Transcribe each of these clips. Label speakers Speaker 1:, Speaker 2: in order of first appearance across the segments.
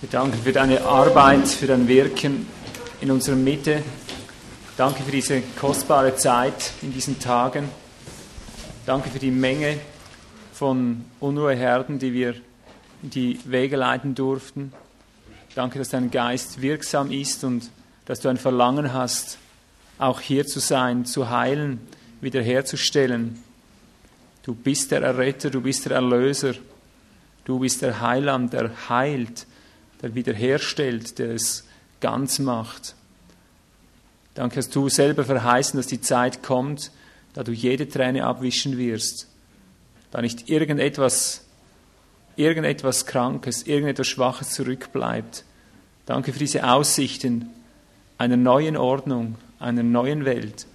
Speaker 1: Wir danken für deine Arbeit, für dein Wirken in unserer Mitte. Danke für diese kostbare Zeit in diesen Tagen. Danke für die Menge von Unruheherden, die wir in die Wege leiten durften. Danke, dass dein Geist wirksam ist und dass du ein Verlangen hast, auch hier zu sein, zu heilen, wiederherzustellen. Du bist der Erretter, du bist der Erlöser, du bist der Heiland, der heilt, der wiederherstellt, der es ganz macht. Danke, dass du selber verheißen, dass die Zeit kommt, da du jede Träne abwischen wirst, da nicht irgendetwas, irgendetwas Krankes, irgendetwas Schwaches zurückbleibt. Danke für diese Aussichten einer neuen Ordnung, einer neuen Welt,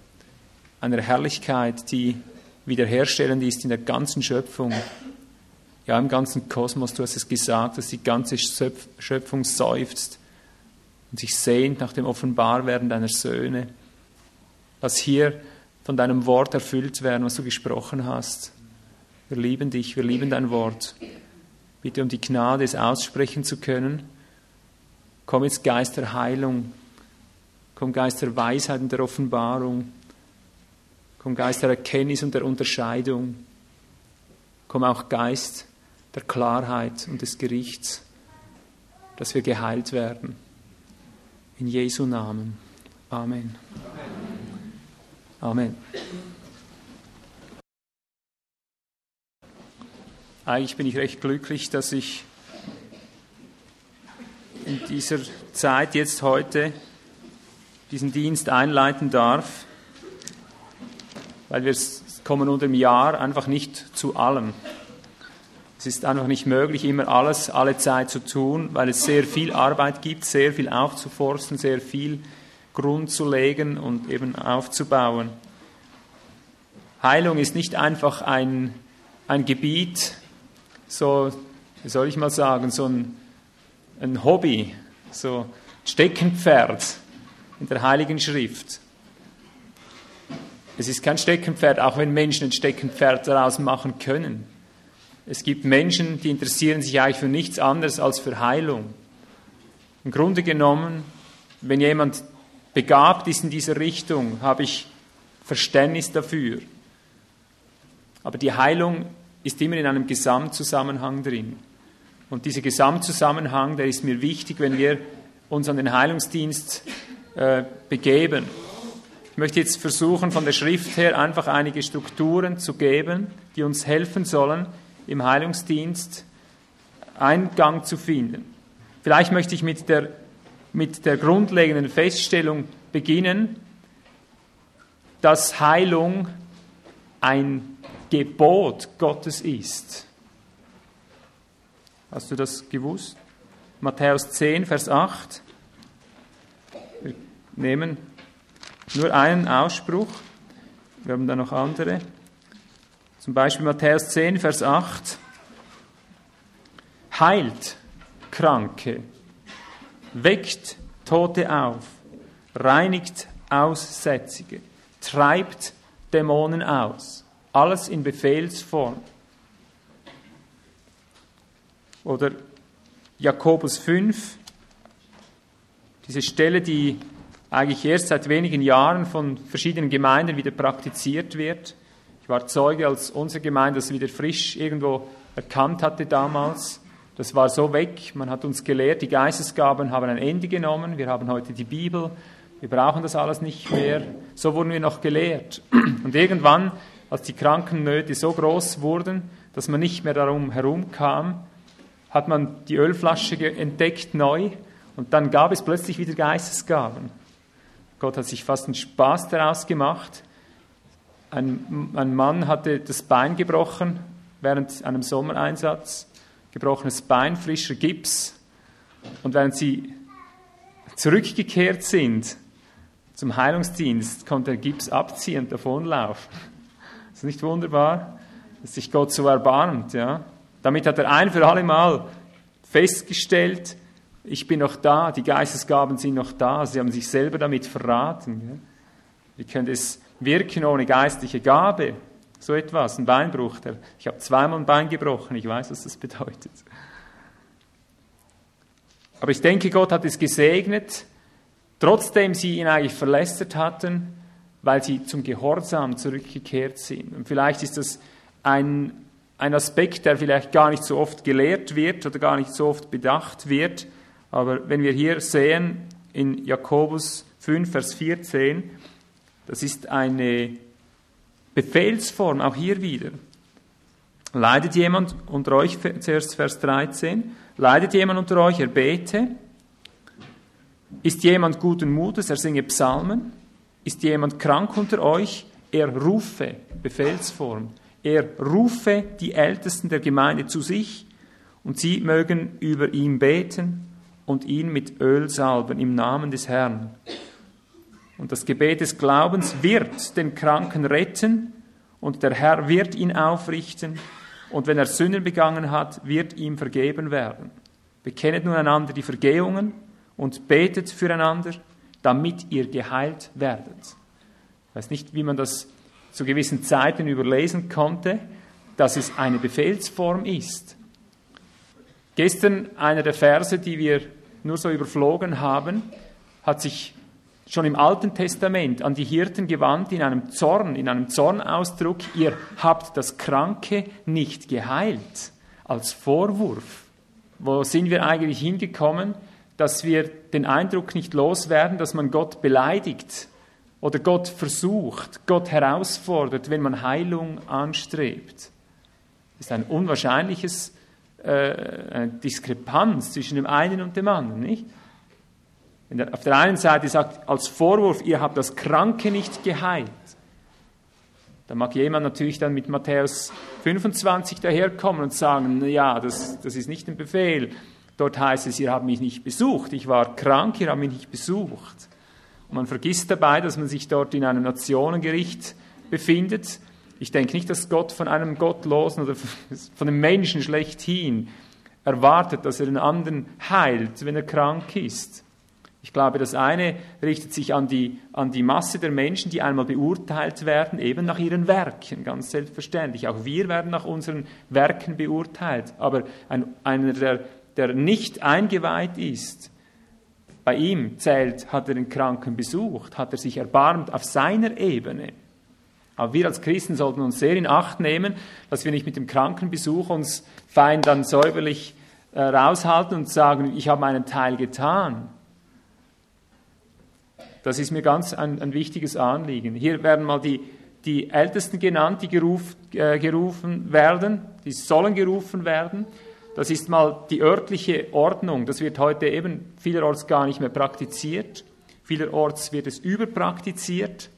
Speaker 1: einer Herrlichkeit, die wiederherstellend ist in der ganzen Schöpfung ja im ganzen Kosmos, du hast es gesagt, dass die ganze Schöpfung seufzt und sich sehnt nach dem Offenbarwerden deiner Söhne. Lass hier von deinem Wort erfüllt werden, was du gesprochen hast. Wir lieben dich, wir lieben dein Wort. Bitte um die Gnade, es aussprechen zu können. Komm jetzt Geist der Heilung, komm Geist der Weisheit und der Offenbarung, komm Geist der Erkenntnis und der Unterscheidung, komm auch Geist der Klarheit und des Gerichts, dass wir geheilt werden. In Jesu Namen. Amen. Amen. Eigentlich bin ich recht glücklich, dass ich in dieser Zeit jetzt heute diesen Dienst einleiten darf, weil wir kommen unter dem Jahr einfach nicht zu allem. Es ist einfach nicht möglich, immer alles, alle Zeit zu tun, weil es sehr viel Arbeit gibt, sehr viel aufzuforsten, sehr viel Grund zu legen und eben aufzubauen. Heilung ist nicht einfach ein, ein Gebiet, so, wie soll ich mal sagen, so ein, ein Hobby, so Steckenpferd in der Heiligen Schrift. Es ist kein Steckenpferd, auch wenn Menschen ein Steckenpferd daraus machen können. Es gibt Menschen, die interessieren sich eigentlich für nichts anderes als für Heilung. Im Grunde genommen, wenn jemand begabt ist in dieser Richtung, habe ich Verständnis dafür. Aber die Heilung ist immer in einem Gesamtzusammenhang drin. Und dieser Gesamtzusammenhang, der ist mir wichtig, wenn wir uns an den Heilungsdienst äh, begeben. Ich möchte jetzt versuchen, von der Schrift her einfach einige Strukturen zu geben, die uns helfen sollen, im Heilungsdienst Eingang zu finden. Vielleicht möchte ich mit der, mit der grundlegenden Feststellung beginnen, dass Heilung ein Gebot Gottes ist. Hast du das gewusst? Matthäus 10, Vers 8. Wir nehmen nur einen Ausspruch. Wir haben da noch andere. Zum Beispiel Matthäus 10, Vers 8. Heilt Kranke, weckt Tote auf, reinigt Aussätzige, treibt Dämonen aus. Alles in Befehlsform. Oder Jakobus 5, diese Stelle, die eigentlich erst seit wenigen Jahren von verschiedenen Gemeinden wieder praktiziert wird. Ich war Zeuge, als unsere Gemeinde das wieder frisch irgendwo erkannt hatte damals. Das war so weg. Man hat uns gelehrt, die Geistesgaben haben ein Ende genommen. Wir haben heute die Bibel. Wir brauchen das alles nicht mehr. So wurden wir noch gelehrt. Und irgendwann, als die Krankennöte so groß wurden, dass man nicht mehr darum herumkam, hat man die Ölflasche entdeckt neu und dann gab es plötzlich wieder Geistesgaben. Gott hat sich fast einen Spaß daraus gemacht, ein, ein Mann hatte das Bein gebrochen während einem Sommereinsatz, gebrochenes Bein, frischer Gips. Und während sie zurückgekehrt sind zum Heilungsdienst, konnte er Gips abziehen und davonlaufen. Ist nicht wunderbar, dass sich Gott so erbarmt, ja? Damit hat er ein für alle Mal festgestellt, ich bin noch da, die Geistesgaben sind noch da, sie haben sich selber damit verraten. Wie könnte es wirken ohne geistliche Gabe. So etwas, ein Beinbruch. Ich habe zweimal ein Bein gebrochen, ich weiß, was das bedeutet. Aber ich denke, Gott hat es gesegnet, trotzdem sie ihn eigentlich verlästert hatten, weil sie zum Gehorsam zurückgekehrt sind. Und vielleicht ist das ein, ein Aspekt, der vielleicht gar nicht so oft gelehrt wird oder gar nicht so oft bedacht wird. Aber wenn wir hier sehen in Jakobus 5, Vers 14, das ist eine Befehlsform, auch hier wieder. Leidet jemand unter euch, zuerst Vers 13, leidet jemand unter euch, er bete. Ist jemand guten Mutes, er singe Psalmen. Ist jemand krank unter euch, er rufe, Befehlsform. Er rufe die Ältesten der Gemeinde zu sich und sie mögen über ihn beten und ihn mit Öl salben im Namen des Herrn. Und das Gebet des Glaubens wird den Kranken retten und der Herr wird ihn aufrichten und wenn er Sünden begangen hat, wird ihm vergeben werden. Bekennet nun einander die Vergehungen und betet füreinander, damit ihr geheilt werdet. Ich weiß nicht, wie man das zu gewissen Zeiten überlesen konnte, dass es eine Befehlsform ist. Gestern einer der Verse, die wir nur so überflogen haben, hat sich schon im Alten Testament an die Hirten gewandt in einem Zorn, in einem Zornausdruck, ihr habt das Kranke nicht geheilt, als Vorwurf. Wo sind wir eigentlich hingekommen, dass wir den Eindruck nicht loswerden, dass man Gott beleidigt oder Gott versucht, Gott herausfordert, wenn man Heilung anstrebt? Das ist ein unwahrscheinliches äh, Diskrepanz zwischen dem einen und dem anderen, nicht? Wenn er auf der einen Seite sagt, als Vorwurf, ihr habt das Kranke nicht geheilt, dann mag jemand natürlich dann mit Matthäus 25 daherkommen und sagen, ja, das, das ist nicht ein Befehl. Dort heißt es, ihr habt mich nicht besucht. Ich war krank, ihr habt mich nicht besucht. Und man vergisst dabei, dass man sich dort in einem Nationengericht befindet. Ich denke nicht, dass Gott von einem Gottlosen oder von einem Menschen schlechthin erwartet, dass er den anderen heilt, wenn er krank ist. Ich glaube, das eine richtet sich an die, an die Masse der Menschen, die einmal beurteilt werden, eben nach ihren Werken, ganz selbstverständlich. Auch wir werden nach unseren Werken beurteilt. Aber ein, einer, der, der nicht eingeweiht ist, bei ihm zählt, hat er den Kranken besucht, hat er sich erbarmt auf seiner Ebene. Aber wir als Christen sollten uns sehr in Acht nehmen, dass wir nicht mit dem Krankenbesuch uns fein dann säuberlich äh, raushalten und sagen, ich habe meinen Teil getan. Das ist mir ganz ein, ein wichtiges Anliegen. Hier werden mal die, die Ältesten genannt, die geruf, äh, gerufen werden, die sollen gerufen werden. Das ist mal die örtliche Ordnung. Das wird heute eben vielerorts gar nicht mehr praktiziert. Vielerorts wird es überpraktiziert.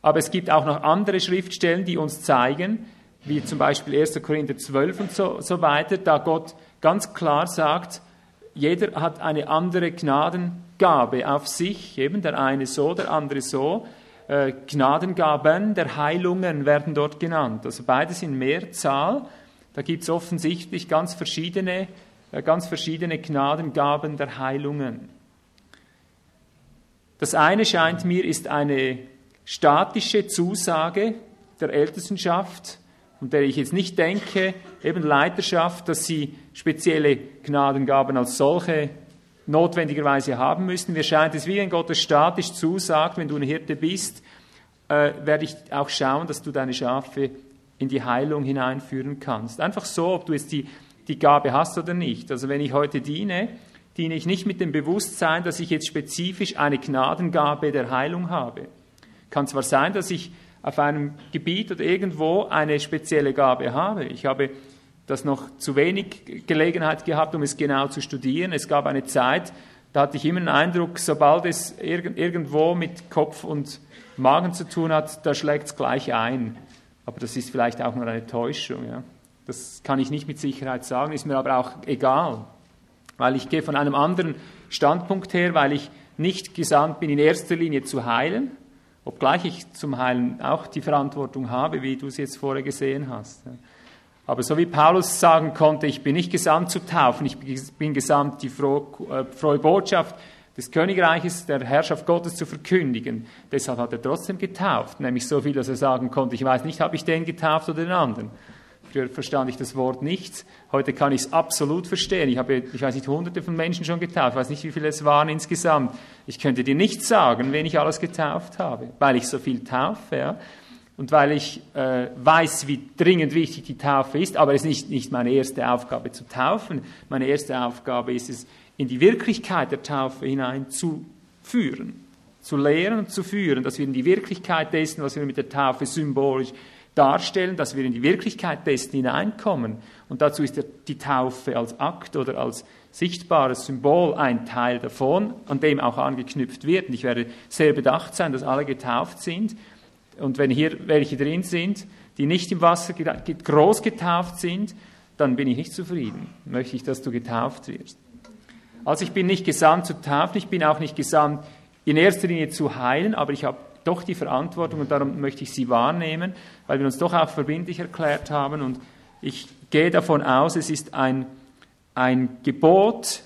Speaker 1: Aber es gibt auch noch andere Schriftstellen, die uns zeigen, wie zum Beispiel 1. Korinther 12 und so, so weiter, da Gott ganz klar sagt, jeder hat eine andere Gnaden Gabe auf sich, eben der eine so, der andere so. Äh, Gnadengaben der Heilungen werden dort genannt. Also beides in Mehrzahl. Da gibt es offensichtlich ganz verschiedene, äh, ganz verschiedene Gnadengaben der Heilungen. Das eine scheint mir ist eine statische Zusage der Ältestenschaft, von der ich jetzt nicht denke, eben Leiterschaft, dass sie spezielle Gnadengaben als solche notwendigerweise haben müssen. Mir scheint es, wie wenn Gott es statisch zusagt, wenn du ein Hirte bist, äh, werde ich auch schauen, dass du deine Schafe in die Heilung hineinführen kannst. Einfach so, ob du jetzt die, die Gabe hast oder nicht. Also wenn ich heute diene, diene ich nicht mit dem Bewusstsein, dass ich jetzt spezifisch eine Gnadengabe der Heilung habe. Kann zwar sein, dass ich auf einem Gebiet oder irgendwo eine spezielle Gabe habe. Ich habe das noch zu wenig Gelegenheit gehabt, um es genau zu studieren. Es gab eine Zeit, da hatte ich immer den Eindruck, sobald es irgendwo mit Kopf und Magen zu tun hat, da schlägt es gleich ein. Aber das ist vielleicht auch nur eine Täuschung. Ja. Das kann ich nicht mit Sicherheit sagen, ist mir aber auch egal. Weil ich gehe von einem anderen Standpunkt her, weil ich nicht gesandt bin, in erster Linie zu heilen, obgleich ich zum Heilen auch die Verantwortung habe, wie du es jetzt vorher gesehen hast. Aber so wie Paulus sagen konnte, ich bin nicht gesandt zu taufen, ich bin gesandt, die frohe, äh, frohe Botschaft des Königreiches, der Herrschaft Gottes zu verkündigen. Deshalb hat er trotzdem getauft, nämlich so viel, dass er sagen konnte, ich weiß nicht, habe ich den getauft oder den anderen. Früher verstand ich das Wort nicht. Heute kann ich es absolut verstehen. Ich habe, ich weiß nicht, hunderte von Menschen schon getauft. Ich weiß nicht, wie viele es waren insgesamt. Ich könnte dir nicht sagen, wen ich alles getauft habe, weil ich so viel taufe. Ja? Und weil ich äh, weiß, wie dringend wichtig die Taufe ist, aber es ist nicht, nicht meine erste Aufgabe zu taufen. Meine erste Aufgabe ist es, in die Wirklichkeit der Taufe hineinzuführen, zu lehren und zu führen, dass wir in die Wirklichkeit dessen, was wir mit der Taufe symbolisch darstellen, dass wir in die Wirklichkeit dessen hineinkommen. Und dazu ist die Taufe als Akt oder als sichtbares Symbol ein Teil davon, an dem auch angeknüpft wird. Und ich werde sehr bedacht sein, dass alle getauft sind. Und wenn hier welche drin sind, die nicht im Wasser groß getauft sind, dann bin ich nicht zufrieden. Möchte ich, dass du getauft wirst. Also ich bin nicht gesandt zu taufen, ich bin auch nicht gesandt in erster Linie zu heilen, aber ich habe doch die Verantwortung und darum möchte ich sie wahrnehmen, weil wir uns doch auch verbindlich erklärt haben und ich gehe davon aus, es ist ein, ein Gebot,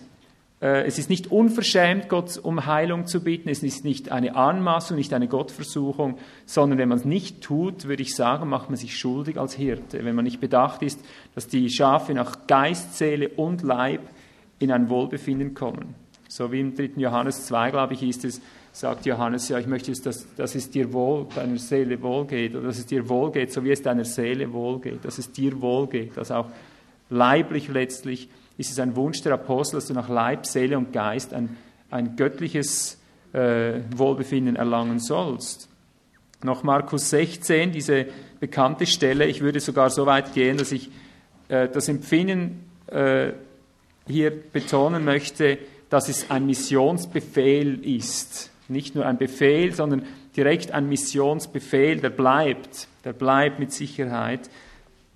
Speaker 1: äh, es ist nicht unverschämt, Gott um Heilung zu bitten, es ist nicht eine Anmaßung, nicht eine Gottversuchung, sondern wenn man es nicht tut, würde ich sagen, macht man sich schuldig als Hirte, wenn man nicht bedacht ist, dass die Schafe nach Geist, Seele und Leib in ein Wohlbefinden kommen. So wie im 3. Johannes 2, glaube ich, ist es, sagt Johannes, ja, ich möchte, dass, dass es dir wohl, deiner Seele wohlgeht, oder dass es dir wohlgeht, so wie es deiner Seele wohlgeht, dass es dir wohlgeht, dass auch leiblich letztlich ist es ein Wunsch der Apostel, dass du nach Leib, Seele und Geist ein, ein göttliches äh, Wohlbefinden erlangen sollst. Noch Markus 16, diese bekannte Stelle, ich würde sogar so weit gehen, dass ich äh, das Empfinden äh, hier betonen möchte, dass es ein Missionsbefehl ist nicht nur ein Befehl, sondern direkt ein Missionsbefehl, der bleibt, der bleibt mit Sicherheit.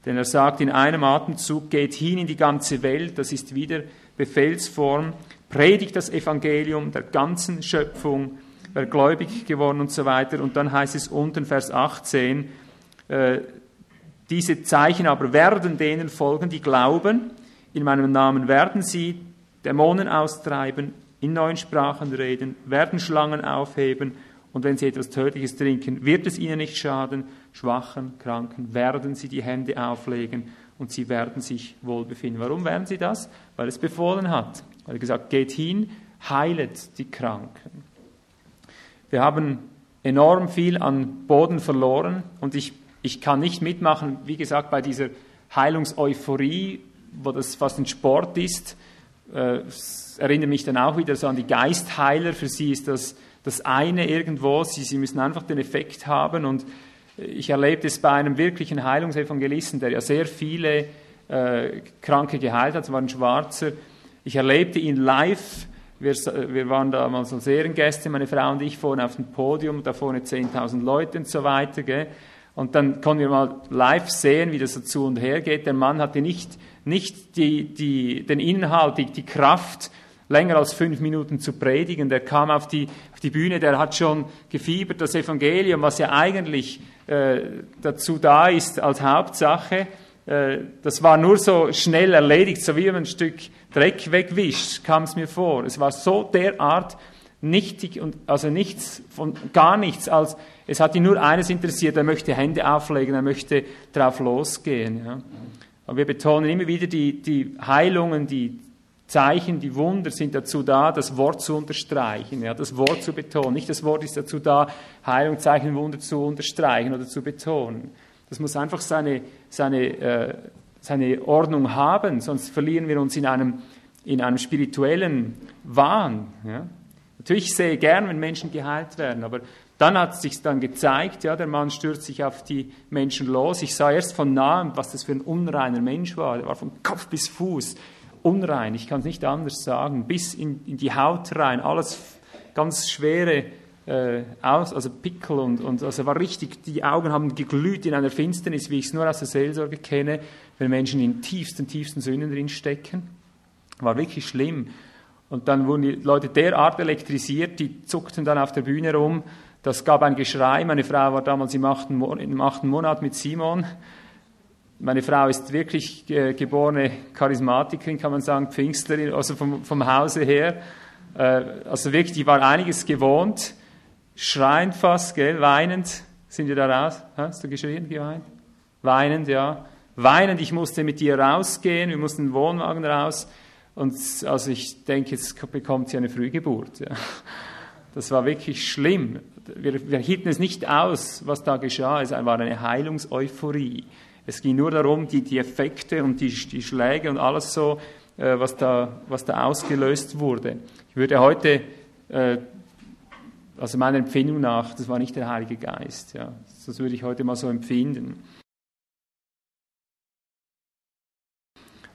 Speaker 1: Denn er sagt in einem Atemzug, geht hin in die ganze Welt, das ist wieder Befehlsform, predigt das Evangelium der ganzen Schöpfung, wer gläubig geworden und so weiter. Und dann heißt es unten, Vers 18, äh, diese Zeichen aber werden denen folgen, die glauben, in meinem Namen werden sie Dämonen austreiben, in neuen Sprachen reden, werden Schlangen aufheben und wenn sie etwas Tödliches trinken, wird es ihnen nicht schaden. Schwachen, Kranken werden sie die Hände auflegen und sie werden sich wohlbefinden. Warum werden sie das? Weil es befohlen hat. Weil er gesagt, geht hin, heilet die Kranken. Wir haben enorm viel an Boden verloren und ich, ich kann nicht mitmachen, wie gesagt, bei dieser Heilungseuphorie, wo das fast ein Sport ist. Äh, erinnere mich dann auch wieder so an die Geistheiler. Für sie ist das das eine irgendwo. Sie, sie müssen einfach den Effekt haben. Und ich erlebte es bei einem wirklichen Heilungsevangelisten, der ja sehr viele äh, Kranke geheilt hat. Es war ein Schwarzer. Ich erlebte ihn live. Wir, wir waren damals als Ehrengäste, meine Frau und ich, vorne auf dem Podium, da vorne 10.000 Leute und so weiter. Gell? Und dann konnten wir mal live sehen, wie das so zu und her geht. Der Mann hatte nicht, nicht die, die, den Inhalt, die, die Kraft, länger als fünf Minuten zu predigen. Der kam auf die, auf die Bühne, der hat schon gefiebert, das Evangelium, was ja eigentlich äh, dazu da ist als Hauptsache. Äh, das war nur so schnell erledigt, so wie man ein Stück Dreck wegwischt, kam es mir vor. Es war so derart nichtig und also nichts von gar nichts, als es hat ihn nur eines interessiert, er möchte Hände auflegen, er möchte drauf losgehen. Ja. Aber wir betonen immer wieder die, die Heilungen, die Zeichen, die Wunder sind dazu da, das Wort zu unterstreichen, ja, das Wort zu betonen. Nicht das Wort ist dazu da, Heilung, Zeichen, Wunder zu unterstreichen oder zu betonen. Das muss einfach seine, seine, äh, seine Ordnung haben, sonst verlieren wir uns in einem, in einem spirituellen Wahn. Ja. Natürlich sehe ich gern, wenn Menschen geheilt werden, aber dann hat es sich dann gezeigt, ja, der Mann stürzt sich auf die Menschen los. Ich sah erst von nahem, was das für ein unreiner Mensch war. Er war von Kopf bis Fuß unrein, ich kann es nicht anders sagen, bis in, in, die Haut rein, alles ganz schwere äh, aus, also Pickel und, und also war richtig, die Augen haben geglüht in einer Finsternis, wie ich es nur aus der Seelsorge kenne, wenn Menschen in tiefsten, tiefsten Sünden drin stecken. War wirklich schlimm. Und dann wurden die Leute derart elektrisiert, die zuckten dann auf der Bühne rum. Das gab ein Geschrei. Meine Frau war damals im achten, im achten Monat mit Simon meine Frau ist wirklich äh, geborene Charismatikerin, kann man sagen, Pfingstlerin, also vom, vom Hause her. Äh, also wirklich, die war einiges gewohnt, schreiend fast, gell, weinend. Sind wir da raus? Hast du geschrien, geweint? Weinend, ja. weinend, ich musste mit ihr rausgehen, wir mussten den Wohnwagen raus. Und also ich denke, jetzt bekommt sie eine Frühgeburt. Ja. Das war wirklich schlimm. Wir, wir hielten es nicht aus, was da geschah. Es war eine Heilungseuphorie. Es ging nur darum, die, die Effekte und die, die Schläge und alles so, äh, was, da, was da ausgelöst wurde. Ich würde heute, äh, also meiner Empfindung nach, das war nicht der Heilige Geist. Ja. Das würde ich heute mal so empfinden.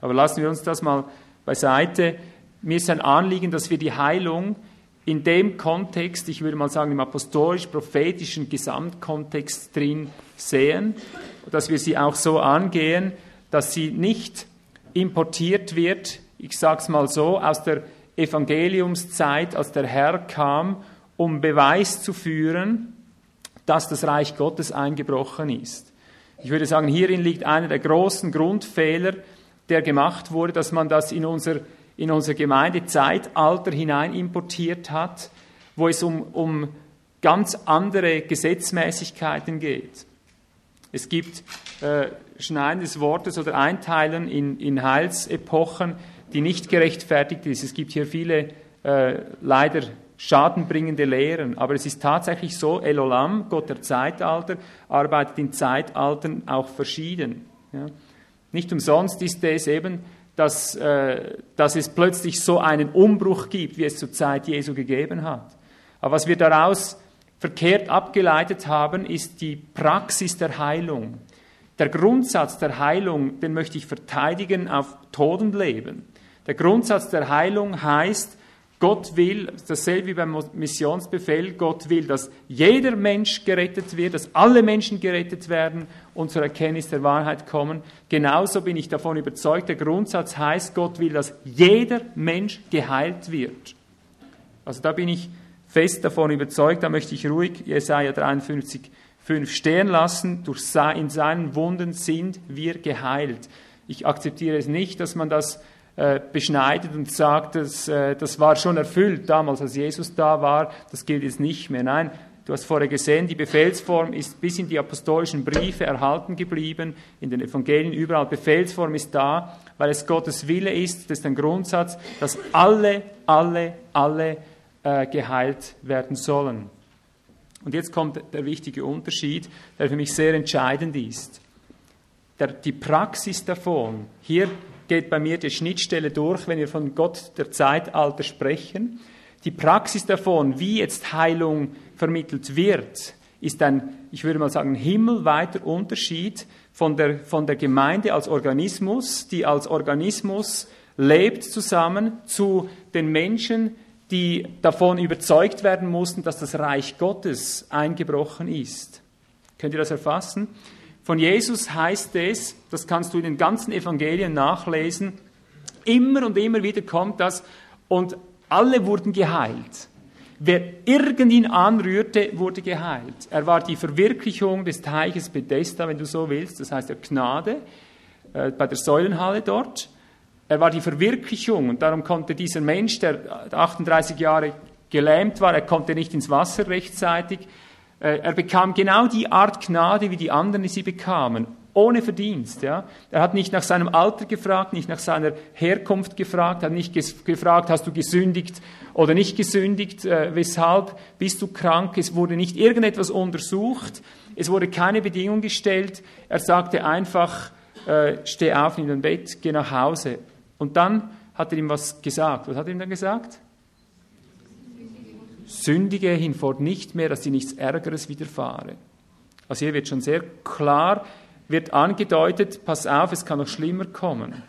Speaker 1: Aber lassen wir uns das mal beiseite. Mir ist ein Anliegen, dass wir die Heilung in dem Kontext, ich würde mal sagen im apostolisch-prophetischen Gesamtkontext drin sehen, dass wir sie auch so angehen, dass sie nicht importiert wird, ich sage es mal so, aus der Evangeliumszeit, als der Herr kam, um Beweis zu führen, dass das Reich Gottes eingebrochen ist. Ich würde sagen, hierin liegt einer der großen Grundfehler, der gemacht wurde, dass man das in unser in unser Gemeindezeitalter hinein importiert hat, wo es um, um ganz andere Gesetzmäßigkeiten geht. Es gibt äh, Schneiden des Wortes oder Einteilen in, in Heilsepochen, die nicht gerechtfertigt ist. Es gibt hier viele äh, leider schadenbringende Lehren, aber es ist tatsächlich so, Elolam, Gott der Zeitalter, arbeitet in Zeitaltern auch verschieden. Ja. Nicht umsonst ist es eben dass, äh, dass es plötzlich so einen Umbruch gibt, wie es zur Zeit Jesu gegeben hat. Aber was wir daraus verkehrt abgeleitet haben, ist die Praxis der Heilung. Der Grundsatz der Heilung, den möchte ich verteidigen auf Tod und Leben. Der Grundsatz der Heilung heißt, Gott will, dasselbe wie beim Missionsbefehl, Gott will, dass jeder Mensch gerettet wird, dass alle Menschen gerettet werden und zur Erkenntnis der Wahrheit kommen. Genauso bin ich davon überzeugt, der Grundsatz heißt, Gott will, dass jeder Mensch geheilt wird. Also da bin ich fest davon überzeugt, da möchte ich ruhig Jesaja 53, 5 stehen lassen. Durch, in seinen Wunden sind wir geheilt. Ich akzeptiere es nicht, dass man das äh, beschneidet und sagt, dass, äh, das war schon erfüllt damals, als Jesus da war, das gilt jetzt nicht mehr. Nein, du hast vorher gesehen, die Befehlsform ist bis in die apostolischen Briefe erhalten geblieben, in den Evangelien überall. Befehlsform ist da, weil es Gottes Wille ist, das ist ein Grundsatz, dass alle, alle, alle äh, geheilt werden sollen. Und jetzt kommt der wichtige Unterschied, der für mich sehr entscheidend ist. Der, die Praxis davon, hier geht bei mir die Schnittstelle durch, wenn wir von Gott der Zeitalter sprechen. Die Praxis davon, wie jetzt Heilung vermittelt wird, ist ein, ich würde mal sagen, himmelweiter Unterschied von der, von der Gemeinde als Organismus, die als Organismus lebt zusammen, zu den Menschen, die davon überzeugt werden mussten, dass das Reich Gottes eingebrochen ist. Könnt ihr das erfassen? Von Jesus heißt es, das kannst du in den ganzen Evangelien nachlesen, immer und immer wieder kommt das und alle wurden geheilt. Wer irgendihn anrührte, wurde geheilt. Er war die Verwirklichung des Teiches Bethesda, wenn du so willst, das heißt der Gnade, äh, bei der Säulenhalle dort. Er war die Verwirklichung und darum konnte dieser Mensch, der 38 Jahre gelähmt war, er konnte nicht ins Wasser rechtzeitig, äh, er bekam genau die Art Gnade, wie die anderen sie bekamen, ohne Verdienst. Ja? Er hat nicht nach seinem Alter gefragt, nicht nach seiner Herkunft gefragt, hat nicht gefragt, hast du gesündigt oder nicht gesündigt, äh, weshalb bist du krank. Es wurde nicht irgendetwas untersucht, es wurde keine Bedingung gestellt. Er sagte einfach, äh, steh auf in dein Bett, geh nach Hause. Und dann hat er ihm was gesagt. Was hat er ihm dann gesagt? sündige hinfort nicht mehr, dass dir nichts Ärgeres widerfahre. Also hier wird schon sehr klar, wird angedeutet, pass auf, es kann noch schlimmer kommen.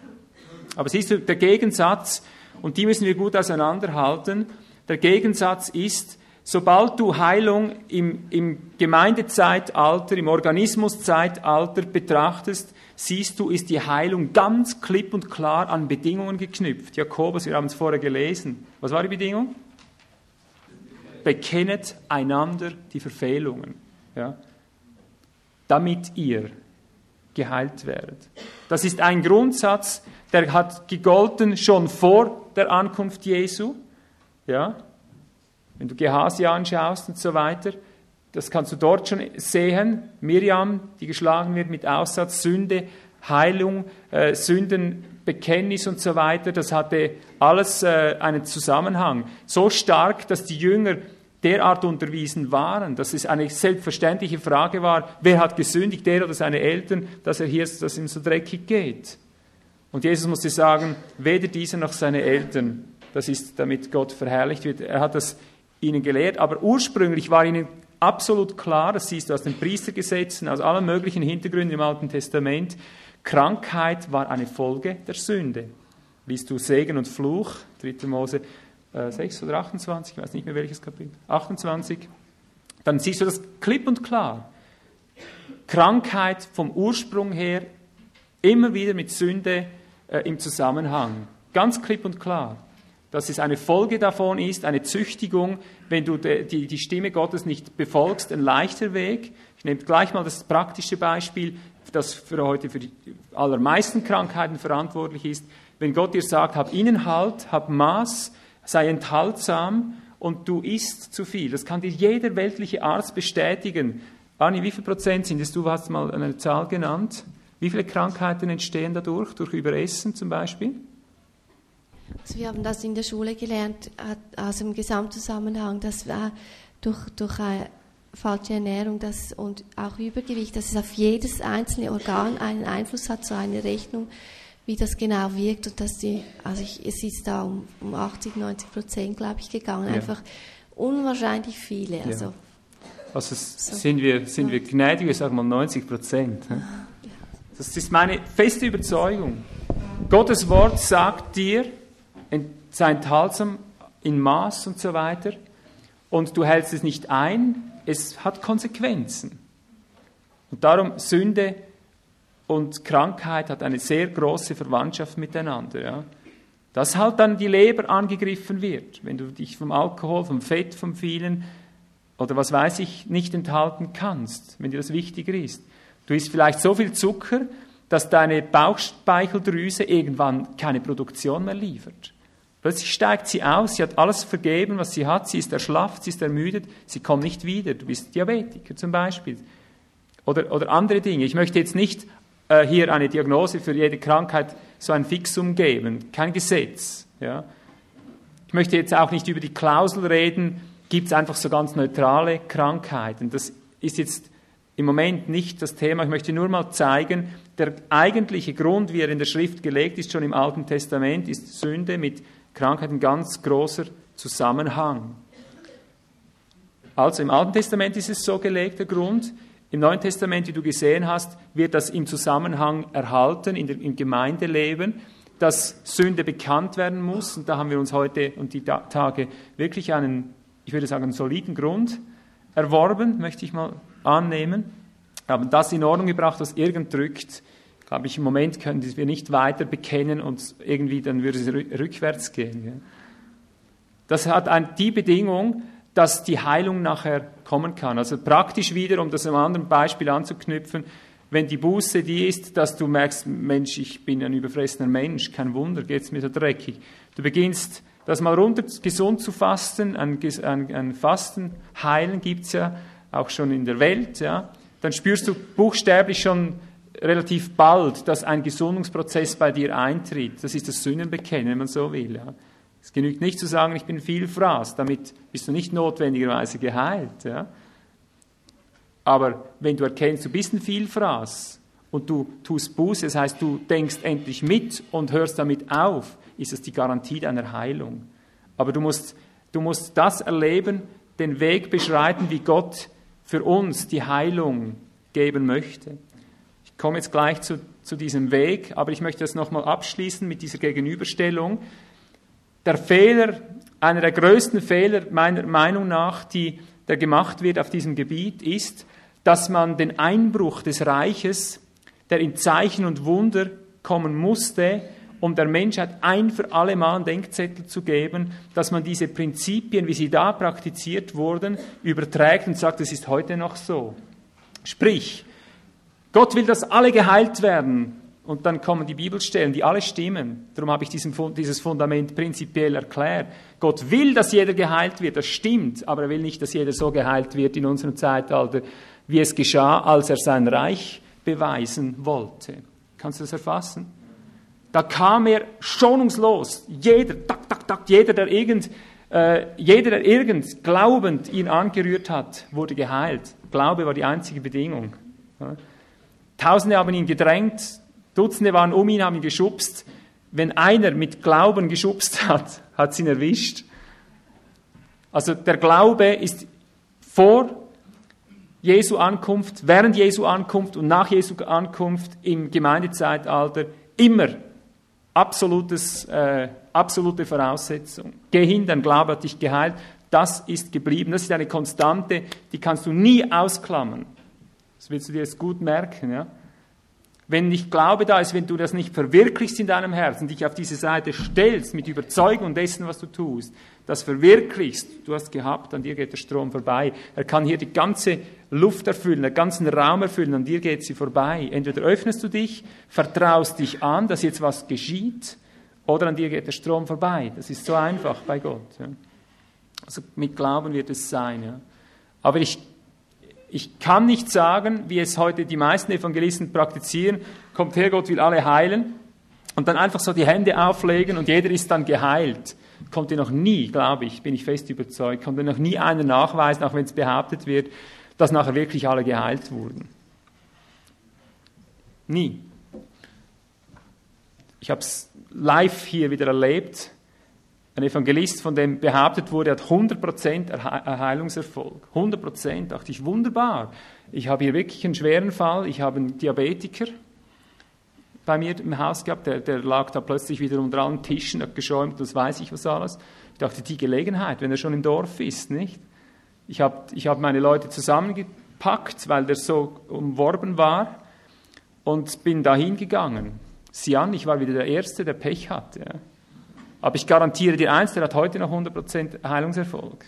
Speaker 1: Aber siehst du, der Gegensatz, und die müssen wir gut auseinanderhalten, der Gegensatz ist, sobald du Heilung im, im Gemeindezeitalter, im Organismuszeitalter betrachtest, siehst du, ist die Heilung ganz klipp und klar an Bedingungen geknüpft. Jakobus, wir haben es vorher gelesen. Was war die Bedingung? bekennet einander die Verfehlungen, ja, damit ihr geheilt werdet. Das ist ein Grundsatz, der hat gegolten schon vor der Ankunft Jesu. Ja, wenn du Gehazi anschaust und so weiter, das kannst du dort schon sehen. Miriam, die geschlagen wird mit Aussatz, Sünde, Heilung, äh, Sündenbekenntnis und so weiter, das hatte alles äh, einen Zusammenhang. So stark, dass die Jünger derart unterwiesen waren, dass es eine selbstverständliche Frage war, wer hat gesündigt, der oder seine Eltern, dass er hier, dass ihm so dreckig geht. Und Jesus musste sagen, weder dieser noch seine Eltern. Das ist, damit Gott verherrlicht wird. Er hat das ihnen gelehrt, aber ursprünglich war ihnen absolut klar, das siehst du aus den Priestergesetzen, aus allen möglichen Hintergründen im Alten Testament, Krankheit war eine Folge der Sünde. Liest du Segen und Fluch, 3. Mose 6 oder 28, ich weiß nicht mehr welches Kapitel, 28, dann siehst du das klipp und klar. Krankheit vom Ursprung her immer wieder mit Sünde äh, im Zusammenhang. Ganz klipp und klar. Dass es eine Folge davon ist, eine Züchtigung, wenn du de, die, die Stimme Gottes nicht befolgst, ein leichter Weg. Ich nehme gleich mal das praktische Beispiel, das für heute für die allermeisten Krankheiten verantwortlich ist. Wenn Gott dir sagt, hab Innenhalt, hab Maß, sei enthaltsam und du isst zu viel. Das kann dir jeder weltliche Arzt bestätigen. Arni, wie viel Prozent sind es? Du hast mal eine Zahl genannt. Wie viele Krankheiten entstehen dadurch, durch Überessen zum Beispiel?
Speaker 2: Also wir haben das in der Schule gelernt, aus dem Gesamtzusammenhang, dass wir durch, durch eine falsche Ernährung das, und auch Übergewicht, dass es auf jedes einzelne Organ einen Einfluss hat, so eine Rechnung, wie das genau wirkt und dass die, also ich, es ist da um, um 80, 90 Prozent, glaube ich, gegangen, ja. einfach unwahrscheinlich viele. Also, ja.
Speaker 1: also so. sind, wir, sind wir gnädig, ich sage mal 90 Prozent. Ja. Das ist meine feste Überzeugung. Gottes Wort sagt dir, sei enthaltsam in Maß und so weiter, und du hältst es nicht ein, es hat Konsequenzen. Und darum Sünde und Krankheit hat eine sehr große Verwandtschaft miteinander. Ja. Dass halt dann die Leber angegriffen wird, wenn du dich vom Alkohol, vom Fett, vom vielen oder was weiß ich nicht enthalten kannst, wenn dir das wichtiger ist. Du isst vielleicht so viel Zucker, dass deine Bauchspeicheldrüse irgendwann keine Produktion mehr liefert. Plötzlich steigt sie aus, sie hat alles vergeben, was sie hat, sie ist erschlafft, sie ist ermüdet, sie kommt nicht wieder. Du bist Diabetiker zum Beispiel. Oder, oder andere Dinge. Ich möchte jetzt nicht äh, hier eine Diagnose für jede Krankheit so ein Fixum geben, kein Gesetz. Ja. Ich möchte jetzt auch nicht über die Klausel reden, gibt es einfach so ganz neutrale Krankheiten. Das ist jetzt im Moment nicht das Thema. Ich möchte nur mal zeigen, der eigentliche Grund, wie er in der Schrift gelegt ist, schon im Alten Testament, ist Sünde mit Krankheit ein ganz großer Zusammenhang. Also im Alten Testament ist es so gelegt, der Grund. Im Neuen Testament, wie du gesehen hast, wird das im Zusammenhang erhalten, in der, im Gemeindeleben, dass Sünde bekannt werden muss. Und da haben wir uns heute und die Tage wirklich einen, ich würde sagen, soliden Grund erworben, möchte ich mal annehmen, haben das in Ordnung gebracht, was irgend drückt. Glaube ich, im Moment können wir nicht weiter bekennen und irgendwie dann würde es rückwärts gehen. Das hat ein, die Bedingung, dass die Heilung nachher kommen kann. Also praktisch wieder, um das einem anderen Beispiel anzuknüpfen, wenn die Buße die ist, dass du merkst, Mensch, ich bin ein überfressener Mensch, kein Wunder, geht es mir so dreckig. Du beginnst das mal runter gesund zu fasten, ein, ein, ein Fasten, Heilen gibt es ja, auch schon in der Welt, ja, dann spürst du buchstäblich schon relativ bald, dass ein Gesundungsprozess bei dir eintritt. Das ist das Sündenbekennen, wenn man so will. Ja. Es genügt nicht zu sagen, ich bin viel Fraß, damit bist du nicht notwendigerweise geheilt. Ja. Aber wenn du erkennst, du bist ein Vielfraß und du tust Buße, das heißt, du denkst endlich mit und hörst damit auf, ist es die Garantie deiner Heilung. Aber du musst, du musst das erleben, den Weg beschreiten, wie Gott für uns die Heilung geben möchte. Ich komme jetzt gleich zu, zu diesem Weg, aber ich möchte das nochmal abschließen mit dieser Gegenüberstellung. Der Fehler, einer der größten Fehler meiner Meinung nach, die der gemacht wird auf diesem Gebiet, ist, dass man den Einbruch des Reiches, der in Zeichen und Wunder kommen musste, um der Menschheit ein für alle Mal einen Denkzettel zu geben, dass man diese Prinzipien, wie sie da praktiziert wurden, überträgt und sagt, es ist heute noch so. Sprich, Gott will, dass alle geheilt werden. Und dann kommen die Bibelstellen, die alle stimmen. Darum habe ich diesen, dieses Fundament prinzipiell erklärt. Gott will, dass jeder geheilt wird, das stimmt, aber er will nicht, dass jeder so geheilt wird in unserem Zeitalter, wie es geschah, als er sein Reich beweisen wollte. Kannst du das erfassen? Da kam er schonungslos. Jeder, tak, tak, tak, jeder, der irgend, äh, jeder, der irgend glaubend ihn angerührt hat, wurde geheilt. Glaube war die einzige Bedingung. Tausende haben ihn gedrängt, Dutzende waren um ihn, haben ihn geschubst. Wenn einer mit Glauben geschubst hat, hat sie ihn erwischt. Also der Glaube ist vor Jesu Ankunft, während Jesu Ankunft und nach Jesu Ankunft im Gemeindezeitalter immer absolutes, äh, absolute Voraussetzung. Geh hin, dein Glaube hat dich geheilt. Das ist geblieben. Das ist eine Konstante, die kannst du nie ausklammern. Das willst du dir jetzt gut merken. Ja? Wenn nicht Glaube da ist, wenn du das nicht verwirklichst in deinem Herzen, dich auf diese Seite stellst mit Überzeugung dessen, was du tust, das verwirklichst, du hast gehabt, an dir geht der Strom vorbei. Er kann hier die ganze Luft erfüllen, den ganzen Raum erfüllen, an dir geht sie vorbei. Entweder öffnest du dich, vertraust dich an, dass jetzt was geschieht, oder an dir geht der Strom vorbei. Das ist so einfach bei Gott. Ja. Also mit Glauben wird es sein. Ja. Aber ich ich kann nicht sagen, wie es heute die meisten Evangelisten praktizieren, kommt her, Gott will alle heilen und dann einfach so die Hände auflegen und jeder ist dann geheilt. Kommt dir noch nie, glaube ich, bin ich fest überzeugt, dir noch nie einer nachweisen, auch wenn es behauptet wird, dass nachher wirklich alle geheilt wurden. Nie. Ich habe es live hier wieder erlebt ein Evangelist, von dem behauptet wurde, hat 100% Heilungserfolg. 100%, dachte ich, wunderbar. Ich habe hier wirklich einen schweren Fall. Ich habe einen Diabetiker bei mir im Haus gehabt, der, der lag da plötzlich wieder unter allen Tischen, hat geschäumt, das weiß ich was alles. Ich dachte, die Gelegenheit, wenn er schon im Dorf ist, nicht? Ich habe ich hab meine Leute zusammengepackt, weil der so umworben war und bin da hingegangen. Sieh an, ich war wieder der Erste, der Pech hatte. Ja. Aber ich garantiere dir eins, der hat heute noch 100% Heilungserfolg.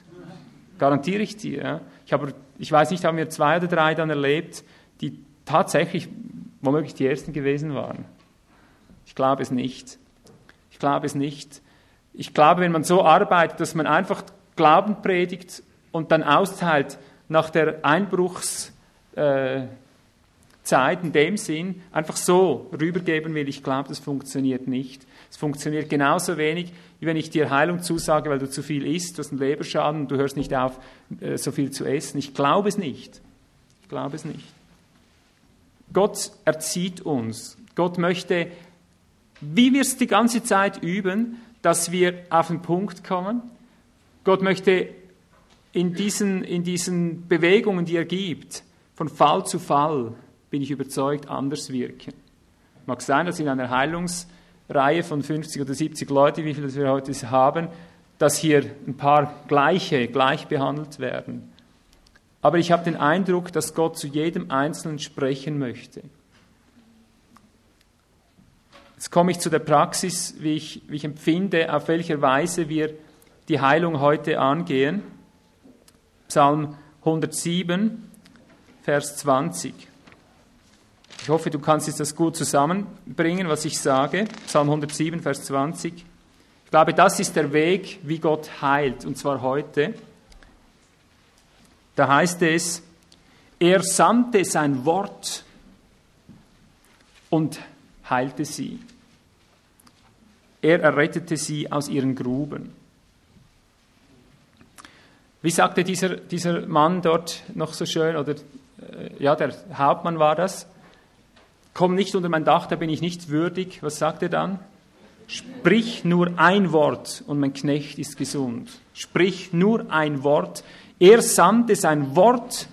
Speaker 1: Garantiere ich dir. Ja. Ich, habe, ich weiß nicht, haben wir zwei oder drei dann erlebt, die tatsächlich womöglich die Ersten gewesen waren. Ich glaube es nicht. Ich glaube es nicht. Ich glaube, wenn man so arbeitet, dass man einfach Glauben predigt und dann austeilt nach der Einbruchszeit äh, in dem Sinn, einfach so rübergeben will, ich glaube, das funktioniert nicht. Es funktioniert genauso wenig, wie wenn ich dir Heilung zusage, weil du zu viel isst, du hast einen Leberschaden und du hörst nicht auf, äh, so viel zu essen. Ich glaube es nicht. Ich glaube es nicht. Gott erzieht uns. Gott möchte, wie wir es die ganze Zeit üben, dass wir auf den Punkt kommen. Gott möchte in diesen, in diesen Bewegungen, die er gibt, von Fall zu Fall, bin ich überzeugt, anders wirken. Mag sein, dass in einer Heilungs- Reihe von 50 oder 70 Leute, wie viele wir heute haben, dass hier ein paar gleiche, gleich behandelt werden. Aber ich habe den Eindruck, dass Gott zu jedem Einzelnen sprechen möchte. Jetzt komme ich zu der Praxis, wie ich, wie ich empfinde, auf welcher Weise wir die Heilung heute angehen. Psalm 107, Vers 20. Ich hoffe, du kannst jetzt das gut zusammenbringen, was ich sage. Psalm 107, Vers 20. Ich glaube, das ist der Weg, wie Gott heilt, und zwar heute. Da heißt es, er sandte sein Wort und heilte sie. Er errettete sie aus ihren Gruben. Wie sagte dieser, dieser Mann dort noch so schön, oder äh, ja, der Hauptmann war das, komm nicht unter mein Dach, da bin ich nicht würdig. Was sagt er dann? Sprich nur ein Wort und mein Knecht ist gesund. Sprich nur ein Wort. Er sandte sein Wort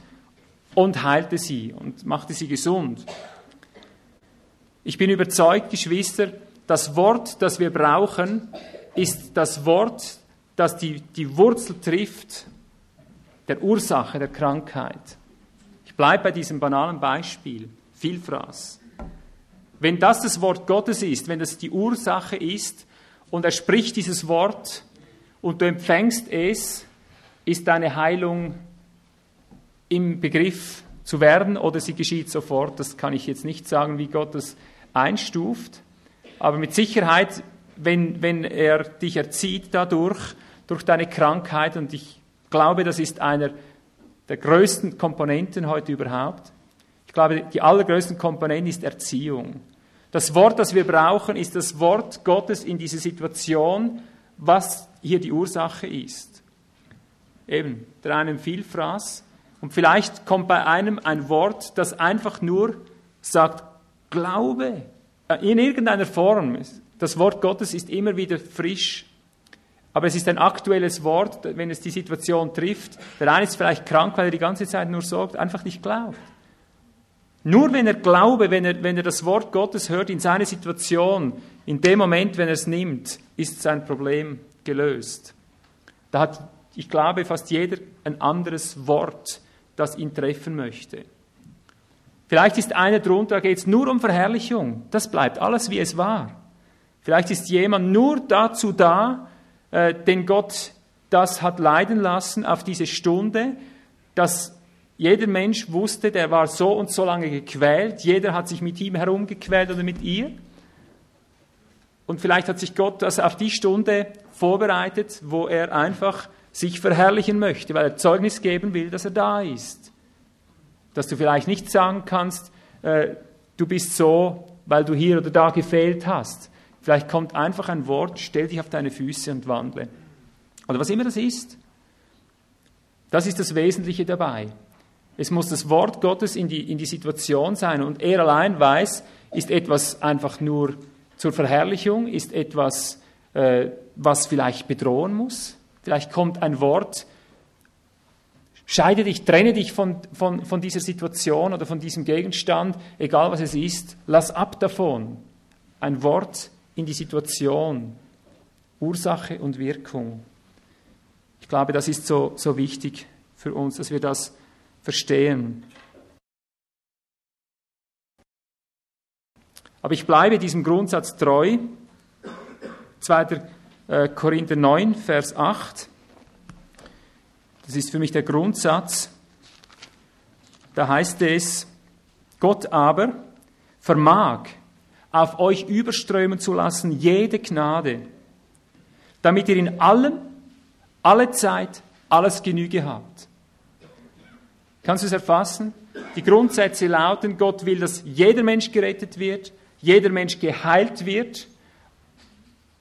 Speaker 1: und heilte sie und machte sie gesund. Ich bin überzeugt, Geschwister, das Wort, das wir brauchen, ist das Wort, das die, die Wurzel trifft der Ursache der Krankheit. Ich bleibe bei diesem banalen Beispiel. Vielfraß. Wenn das das Wort Gottes ist, wenn das die Ursache ist und er spricht dieses Wort und du empfängst es, ist deine Heilung im Begriff zu werden oder sie geschieht sofort. Das kann ich jetzt nicht sagen, wie Gott das einstuft. Aber mit Sicherheit, wenn, wenn er dich erzieht dadurch, durch deine Krankheit, und ich glaube, das ist einer der größten Komponenten heute überhaupt. Ich glaube, die allergrößte Komponente ist Erziehung Das Wort, das wir brauchen, ist das Wort Gottes in diese Situation, was hier die Ursache ist. Eben, der einen Vielfraß. Und vielleicht kommt bei einem ein Wort, das einfach nur sagt, Glaube. Äh, in irgendeiner Form. Das Wort Gottes ist immer wieder frisch. Aber es ist ein aktuelles Wort, wenn es die Situation trifft. Der eine ist vielleicht krank, weil er die ganze Zeit nur sorgt, einfach nicht glaubt. Nur wenn er glaube, wenn er, wenn er das Wort Gottes hört in seine Situation, in dem Moment, wenn er es nimmt, ist sein Problem gelöst. Da hat, ich glaube, fast jeder ein anderes Wort, das ihn treffen möchte. Vielleicht ist einer drunter, da geht es nur um Verherrlichung. Das bleibt alles, wie es war. Vielleicht ist jemand nur dazu da, äh, den Gott das hat leiden lassen auf diese Stunde, dass jeder Mensch wusste, der war so und so lange gequält, jeder hat sich mit ihm herumgequält oder mit ihr. Und vielleicht hat sich Gott das auf die Stunde vorbereitet, wo er einfach sich verherrlichen möchte, weil er Zeugnis geben will, dass er da ist. Dass du vielleicht nicht sagen kannst, äh, du bist so, weil du hier oder da gefehlt hast. Vielleicht kommt einfach ein Wort, stell dich auf deine Füße und wandle. Oder was immer das ist. Das ist das Wesentliche dabei. Es muss das Wort Gottes in die, in die Situation sein und er allein weiß, ist etwas einfach nur zur Verherrlichung, ist etwas, äh, was vielleicht bedrohen muss. Vielleicht kommt ein Wort, scheide dich, trenne dich von, von, von dieser Situation oder von diesem Gegenstand, egal was es ist, lass ab davon. Ein Wort in die Situation, Ursache und Wirkung. Ich glaube, das ist so, so wichtig für uns, dass wir das verstehen. Aber ich bleibe diesem Grundsatz treu. 2. Äh, Korinther 9, Vers 8. Das ist für mich der Grundsatz. Da heißt es, Gott aber vermag auf euch überströmen zu lassen jede Gnade, damit ihr in allem, alle Zeit, alles Genüge habt. Kannst du es erfassen? Die Grundsätze lauten, Gott will, dass jeder Mensch gerettet wird, jeder Mensch geheilt wird.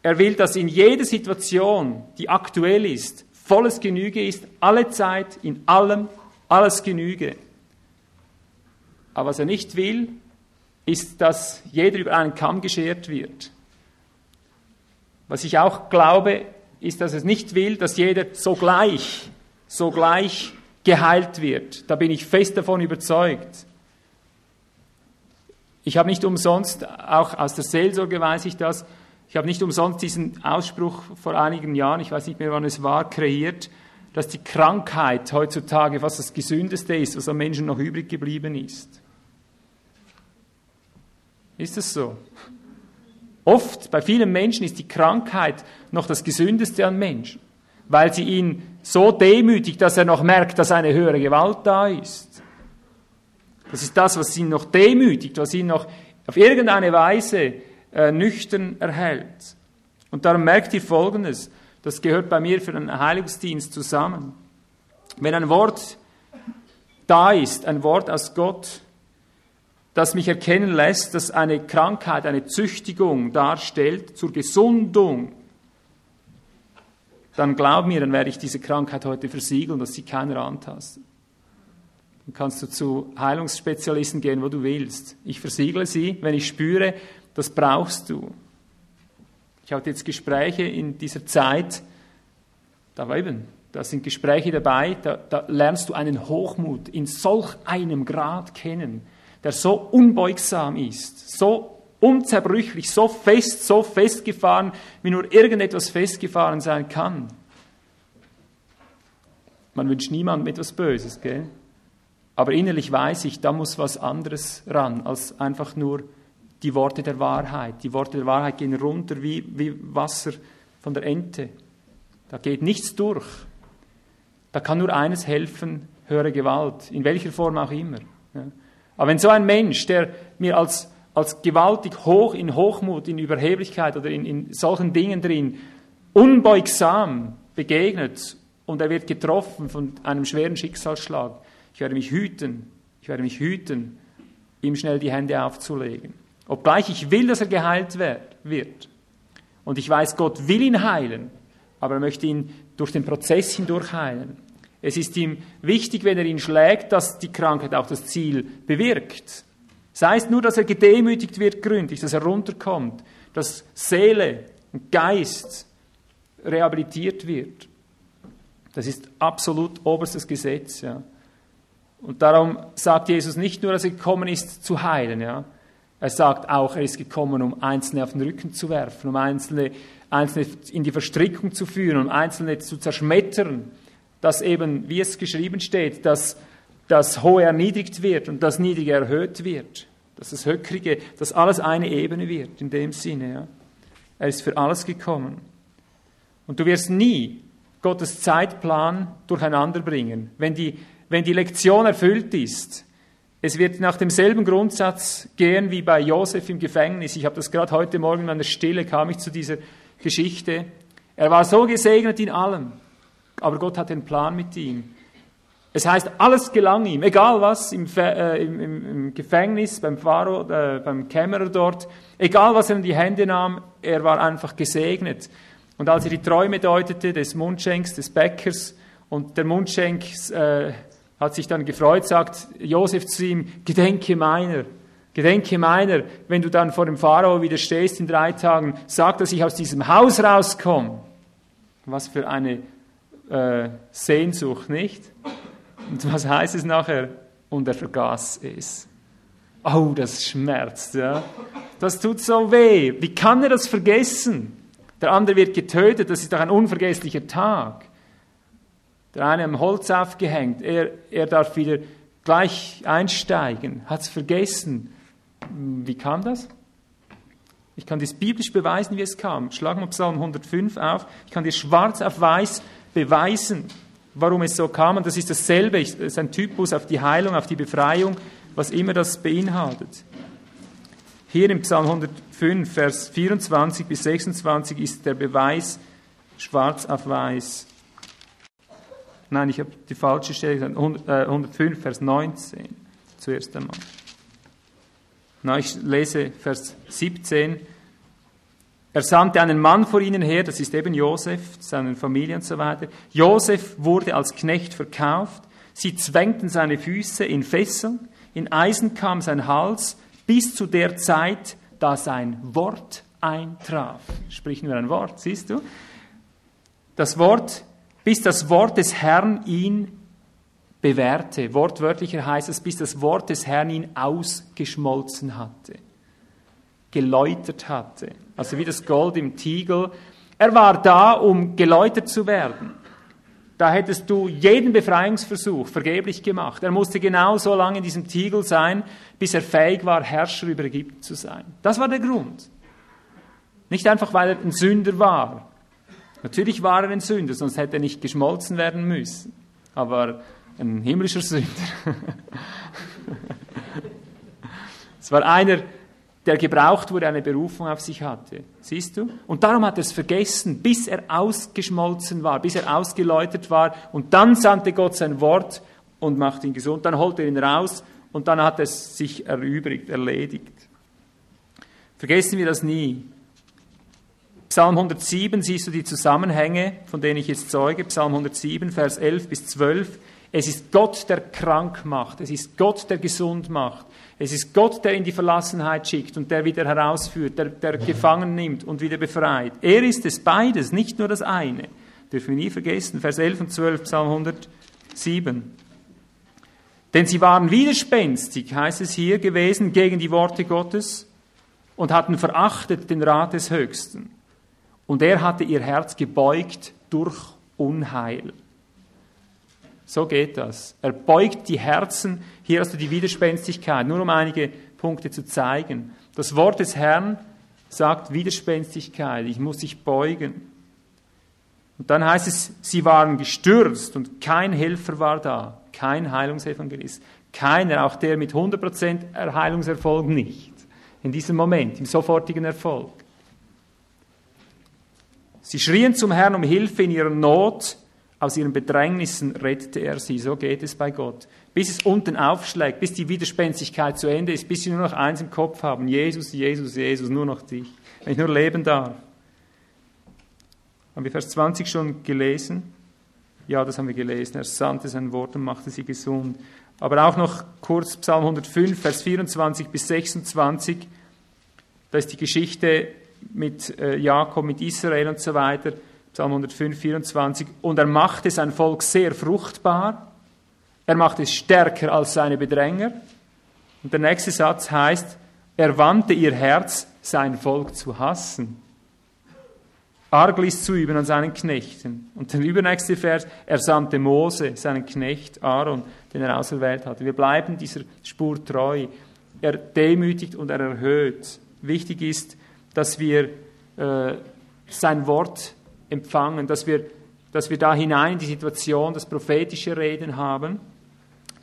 Speaker 1: Er will, dass in jeder Situation, die aktuell ist, volles Genüge ist, alle Zeit, in allem, alles Genüge. Aber was er nicht will, ist, dass jeder über einen Kamm geschert wird. Was ich auch glaube, ist, dass es nicht will, dass jeder sogleich, sogleich geheilt wird. Da bin ich fest davon überzeugt. Ich habe nicht umsonst, auch aus der Seelsorge weiß ich das, ich habe nicht umsonst diesen Ausspruch vor einigen Jahren, ich weiß nicht mehr wann es war, kreiert, dass die Krankheit heutzutage fast das Gesündeste ist, was am Menschen noch übrig geblieben ist. Ist es so? Oft, bei vielen Menschen ist die Krankheit noch das Gesündeste an Menschen weil sie ihn so demütigt, dass er noch merkt, dass eine höhere Gewalt da ist. Das ist das, was ihn noch demütigt, was ihn noch auf irgendeine Weise äh, nüchtern erhält. Und darum merkt ihr Folgendes, das gehört bei mir für den Heiligungsdienst zusammen. Wenn ein Wort da ist, ein Wort aus Gott, das mich erkennen lässt, dass eine Krankheit eine Züchtigung darstellt zur Gesundung, dann glaub mir, dann werde ich diese Krankheit heute versiegeln, dass sie keiner antastet. Dann kannst du zu Heilungsspezialisten gehen, wo du willst. Ich versiegle sie, wenn ich spüre, das brauchst du. Ich hatte jetzt Gespräche in dieser Zeit, da war eben, da sind Gespräche dabei, da, da lernst du einen Hochmut in solch einem Grad kennen, der so unbeugsam ist, so unzerbrüchlich, so fest, so festgefahren, wie nur irgendetwas festgefahren sein kann. Man wünscht niemandem etwas Böses, gell? Aber innerlich weiß ich, da muss was anderes ran, als einfach nur die Worte der Wahrheit. Die Worte der Wahrheit gehen runter wie, wie Wasser von der Ente. Da geht nichts durch. Da kann nur eines helfen, höhere Gewalt, in welcher Form auch immer. Aber wenn so ein Mensch, der mir als als gewaltig hoch in Hochmut, in Überheblichkeit oder in, in solchen Dingen drin, unbeugsam begegnet und er wird getroffen von einem schweren Schicksalsschlag. Ich werde mich hüten, ich werde mich hüten, ihm schnell die Hände aufzulegen. Obgleich ich will, dass er geheilt wird. Und ich weiß, Gott will ihn heilen, aber er möchte ihn durch den Prozess hindurch heilen. Es ist ihm wichtig, wenn er ihn schlägt, dass die Krankheit auch das Ziel bewirkt. Sei es nur, dass er gedemütigt wird gründlich, dass er runterkommt, dass Seele und Geist rehabilitiert wird. Das ist absolut oberstes Gesetz. Ja. Und darum sagt Jesus nicht nur, dass er gekommen ist, zu heilen. Ja. Er sagt auch, er ist gekommen, um Einzelne auf den Rücken zu werfen, um Einzelne, Einzelne in die Verstrickung zu führen, um Einzelne zu zerschmettern, dass eben, wie es geschrieben steht, dass das Hohe erniedrigt wird und das Niedrige erhöht wird, dass das Höckrige, dass alles eine Ebene wird, in dem Sinne. Ja. Er ist für alles gekommen. Und du wirst nie Gottes Zeitplan durcheinander bringen. Wenn die, wenn die Lektion erfüllt ist, es wird nach demselben Grundsatz gehen wie bei Josef im Gefängnis. Ich habe das gerade heute Morgen in meiner Stille, kam ich zu dieser Geschichte. Er war so gesegnet in allem, aber Gott hat einen Plan mit ihm. Es heißt, alles gelang ihm, egal was, im, äh, im, im, Gefängnis, beim Pharao, äh, beim Kämmerer dort, egal was er in die Hände nahm, er war einfach gesegnet. Und als er die Träume deutete des Mundschenks, des Bäckers, und der Mundschenk äh, hat sich dann gefreut, sagt Josef zu ihm, gedenke meiner, gedenke meiner, wenn du dann vor dem Pharao wieder stehst in drei Tagen, sag, dass ich aus diesem Haus rauskomme. Was für eine äh, Sehnsucht, nicht? Und was heißt es nachher? Und er vergaß es. Oh, das schmerzt, ja. Das tut so weh. Wie kann er das vergessen? Der andere wird getötet, das ist doch ein unvergesslicher Tag. Der eine am Holz aufgehängt, er, er darf wieder gleich einsteigen, hat es vergessen. Wie kam das? Ich kann das biblisch beweisen, wie es kam. Schlag mal Psalm 105 auf. Ich kann dir schwarz auf weiß beweisen, warum es so kam. Und das ist dasselbe. Es ist ein Typus auf die Heilung, auf die Befreiung, was immer das beinhaltet. Hier im Psalm 105, Vers 24 bis 26 ist der Beweis schwarz auf weiß. Nein, ich habe die falsche Stelle gesagt. 105, äh, Vers 19 zuerst einmal. Na, ich lese Vers 17. Er sandte einen Mann vor ihnen her, das ist eben Josef, seine Familie und so weiter. Josef wurde als Knecht verkauft. Sie zwängten seine Füße in Fesseln. In Eisen kam sein Hals bis zu der Zeit, da sein Wort eintraf. Sprich nur ein Wort, siehst du? Das Wort, bis das Wort des Herrn ihn bewährte. Wortwörtlicher heißt es, bis das Wort des Herrn ihn ausgeschmolzen hatte, geläutert hatte. Also wie das Gold im Tiegel. Er war da, um geläutert zu werden. Da hättest du jeden Befreiungsversuch vergeblich gemacht. Er musste genau so lange in diesem Tiegel sein, bis er fähig war, Herrscher über Ägypten zu sein. Das war der Grund. Nicht einfach, weil er ein Sünder war. Natürlich war er ein Sünder, sonst hätte er nicht geschmolzen werden müssen. Aber ein himmlischer Sünder. es war einer, der gebraucht wurde, eine Berufung auf sich hatte. Siehst du? Und darum hat er es vergessen, bis er ausgeschmolzen war, bis er ausgeläutert war. Und dann sandte Gott sein Wort und machte ihn gesund. Dann holte er ihn raus und dann hat es sich erübrigt, erledigt. Vergessen wir das nie. Psalm 107 siehst du die Zusammenhänge, von denen ich jetzt zeuge. Psalm 107, Vers 11 bis 12. Es ist Gott, der krank macht. Es ist Gott, der gesund macht. Es ist Gott, der in die Verlassenheit schickt und der wieder herausführt, der, der gefangen nimmt und wieder befreit. Er ist es beides, nicht nur das eine. Dürfen wir nie vergessen. Vers 11 und 12, Psalm 107. Denn sie waren widerspenstig, heißt es hier, gewesen gegen die Worte Gottes und hatten verachtet den Rat des Höchsten. Und er hatte ihr Herz gebeugt durch Unheil. So geht das. Er beugt die Herzen. Hier hast du die Widerspenstigkeit. Nur um einige Punkte zu zeigen. Das Wort des Herrn sagt Widerspenstigkeit. Ich muss dich beugen. Und dann heißt es, sie waren gestürzt und kein Helfer war da. Kein Heilungsevangelist. Keiner, auch der mit 100% Heilungserfolg nicht. In diesem Moment, im sofortigen Erfolg. Sie schrien zum Herrn um Hilfe in ihrer Not Aus ihren Bedrängnissen rettete er sie. So geht es bei Gott. Bis es unten aufschlägt, bis die Widerspenstigkeit zu Ende ist, bis sie nur noch eins im Kopf haben. Jesus, Jesus, Jesus, nur noch dich. Wenn ich nur leben darf. Haben wir Vers 20 schon gelesen? Ja, das haben wir gelesen. Er sandte sein Wort und machte sie gesund. Aber auch noch kurz Psalm 105, Vers 24 bis 26. Da ist die Geschichte mit äh, Jakob, mit Israel und so weiter. Psalm 105, 24. Und er machte sein Volk sehr fruchtbar. Er machte es stärker als seine Bedränger. Und der nächste Satz heißt, er wandte ihr Herz, sein Volk zu hassen. Arglis zu üben an seinen Knechten. Und der übernächste Vers, er sandte Mose, seinen Knecht Aaron, den er auserwählt hatte. Wir bleiben dieser Spur treu. Er demütigt und er erhöht. Wichtig ist, dass wir äh, sein Wort empfangen, dass wir, dass wir da hinein in die Situation, das prophetische Reden haben,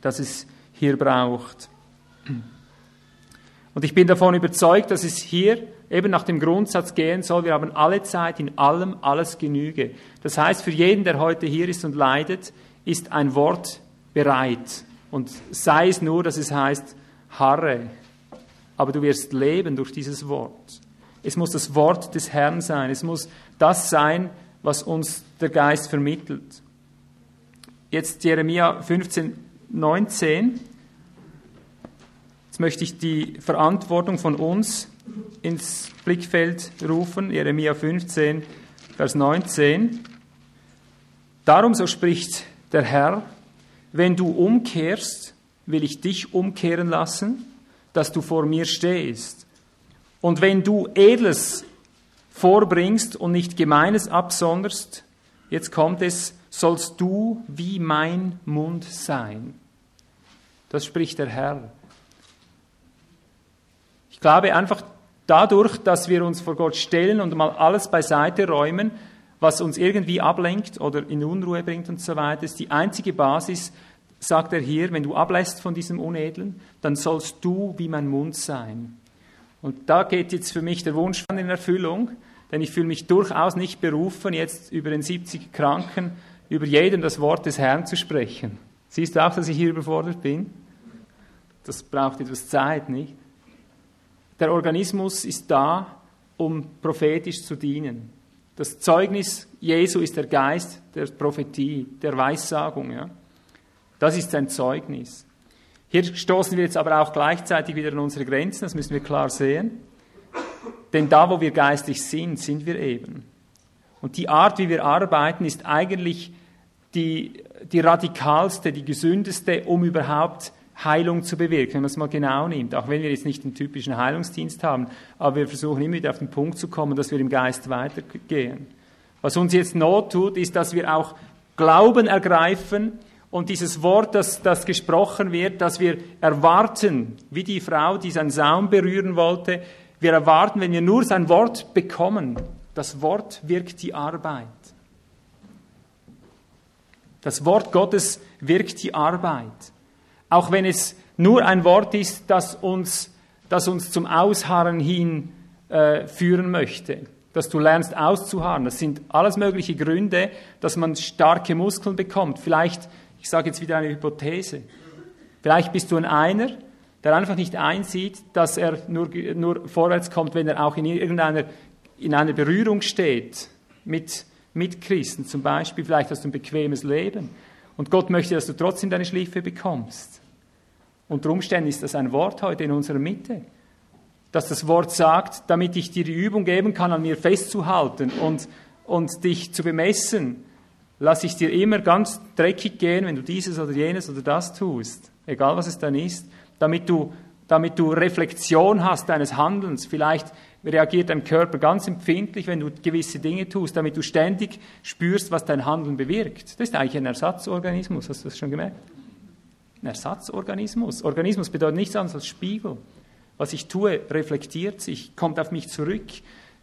Speaker 1: das es hier braucht. Und ich bin davon überzeugt, dass es hier eben nach dem Grundsatz gehen soll, wir haben alle Zeit, in allem alles Genüge. Das heißt, für jeden, der heute hier ist und leidet, ist ein Wort bereit. Und sei es nur, dass es heißt, harre, aber du wirst leben durch dieses Wort. Es muss das Wort des Herrn sein. Es muss das sein, was uns der Geist vermittelt. Jetzt Jeremia 15, 19. Jetzt möchte ich die Verantwortung von uns ins Blickfeld rufen. Jeremia 15, Vers 19. Darum, so spricht der Herr, wenn du umkehrst, will ich dich umkehren lassen, dass du vor mir stehst. Und wenn du Edles vorbringst und nicht Gemeines absonderst, jetzt kommt es, sollst du wie mein Mund sein. Das spricht der Herr. Ich glaube einfach dadurch, dass wir uns vor Gott stellen und mal alles beiseite räumen, was uns irgendwie ablenkt oder in Unruhe bringt und so weiter, ist die einzige Basis, sagt er hier, wenn du ablässt von diesem Unedlen, dann sollst du wie mein Mund sein. Und da geht jetzt für mich der Wunsch in Erfüllung, denn ich fühle mich durchaus nicht berufen, jetzt über den 70 Kranken, über jedem das Wort des Herrn zu sprechen. Siehst du auch, dass ich hier überfordert bin? Das braucht etwas Zeit, nicht? Der Organismus ist da, um prophetisch zu dienen. Das Zeugnis Jesu ist der Geist der Prophetie, der Weissagung. Ja? Das ist sein Zeugnis. Hier stoßen wir jetzt aber auch gleichzeitig wieder an unsere Grenzen, das müssen wir klar sehen. Denn da, wo wir geistlich sind, sind wir eben. Und die Art, wie wir arbeiten, ist eigentlich die, die radikalste, die gesündeste, um überhaupt Heilung zu bewirken, wenn man es mal genau nimmt. Auch wenn wir jetzt nicht den typischen Heilungsdienst haben, aber wir versuchen immer wieder auf den Punkt zu kommen, dass wir im Geist weitergehen. Was uns jetzt Not tut, ist, dass wir auch Glauben ergreifen, und dieses Wort, das, das gesprochen wird, dass wir erwarten, wie die Frau, die seinen Saum berühren wollte, wir erwarten, wenn wir nur sein Wort bekommen, das Wort wirkt die Arbeit. Das Wort Gottes wirkt die Arbeit. Auch wenn es nur ein Wort ist, das uns, das uns zum Ausharren hin äh, führen möchte. Dass du lernst auszuharren. Das sind alles mögliche Gründe, dass man starke Muskeln bekommt. Vielleicht ich sage jetzt wieder eine Hypothese. Vielleicht bist du ein Einer, der einfach nicht einsieht, dass er nur, nur vorwärts kommt, wenn er auch in irgendeiner in einer Berührung steht mit, mit Christen. Zum Beispiel, vielleicht hast du ein bequemes Leben. Und Gott möchte, dass du trotzdem deine Schlife bekommst. Unter Umständen ist das ein Wort heute in unserer Mitte. Dass das Wort sagt, damit ich dir die Übung geben kann, an mir festzuhalten und, und dich zu bemessen, lasse ich dir immer ganz dreckig gehen, wenn du dieses oder jenes oder das tust, egal was es dann ist, damit du, damit du Reflexion hast deines Handelns. Vielleicht reagiert dein Körper ganz empfindlich, wenn du gewisse Dinge tust, damit du ständig spürst, was dein Handeln bewirkt. Das ist eigentlich ein Ersatzorganismus, hast du das schon gemerkt? Ein Ersatzorganismus. Organismus bedeutet nichts anderes als Spiegel. Was ich tue, reflektiert sich, kommt auf mich zurück.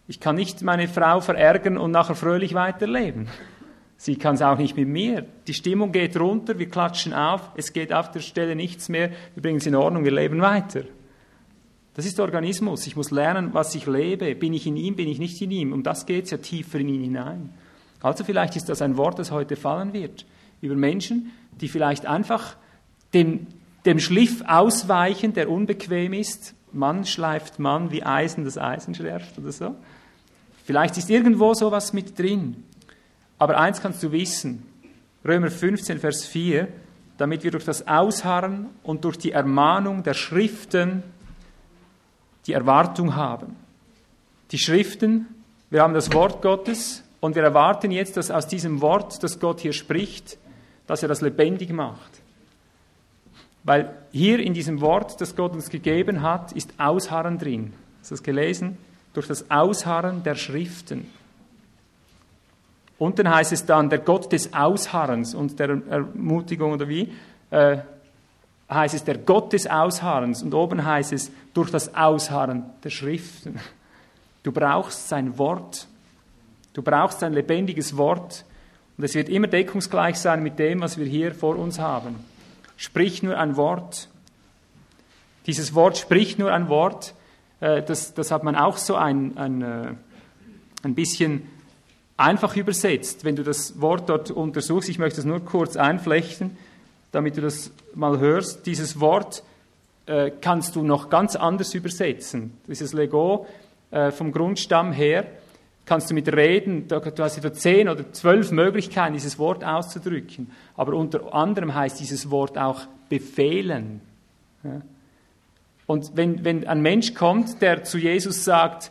Speaker 1: Ich kann nicht meine Frau verärgern und nachher fröhlich weiterleben. Sie kann es auch nicht mit mir. Die Stimmung geht runter, wir klatschen auf, es geht auf der Stelle nichts mehr, wir bringen es in Ordnung, wir leben weiter. Das ist der Organismus. Ich muss lernen, was ich lebe. Bin ich in ihm, bin ich nicht in ihm. Um das geht es ja tiefer in ihn hinein. Also vielleicht ist das ein Wort, das heute fallen wird über Menschen, die vielleicht einfach dem, dem Schliff ausweichen, der unbequem ist. Mann schleift Mann, wie Eisen das Eisen schärft oder so. Vielleicht ist irgendwo sowas mit drin. Aber eins kannst du wissen, Römer 15, Vers 4, damit wir durch das Ausharren und durch die Ermahnung der Schriften die Erwartung haben. Die Schriften, wir haben das Wort Gottes und wir erwarten jetzt, dass aus diesem Wort, das Gott hier spricht, dass er das lebendig macht. Weil hier in diesem Wort, das Gott uns gegeben hat, ist Ausharren drin. Hast du das gelesen? Durch das Ausharren der Schriften. Unten heißt es dann, der Gott des Ausharrens und der Ermutigung oder wie, äh, heißt es der Gott des Ausharrens und oben heißt es durch das Ausharren der Schriften. Du brauchst sein Wort. Du brauchst ein lebendiges Wort und es wird immer deckungsgleich sein mit dem, was wir hier vor uns haben. Sprich nur ein Wort. Dieses Wort spricht nur ein Wort. Äh, das, das hat man auch so ein, ein, äh, ein bisschen einfach übersetzt. Wenn du das Wort dort untersuchst, ich möchte es nur kurz einflechten, damit du das mal hörst. Dieses Wort äh, kannst du noch ganz anders übersetzen. Dieses Lego äh, vom Grundstamm her kannst du mit Reden, du hast etwa zehn oder zwölf Möglichkeiten, dieses Wort auszudrücken. Aber unter anderem heißt dieses Wort auch befehlen. Ja. Und wenn, wenn ein Mensch kommt, der zu Jesus sagt,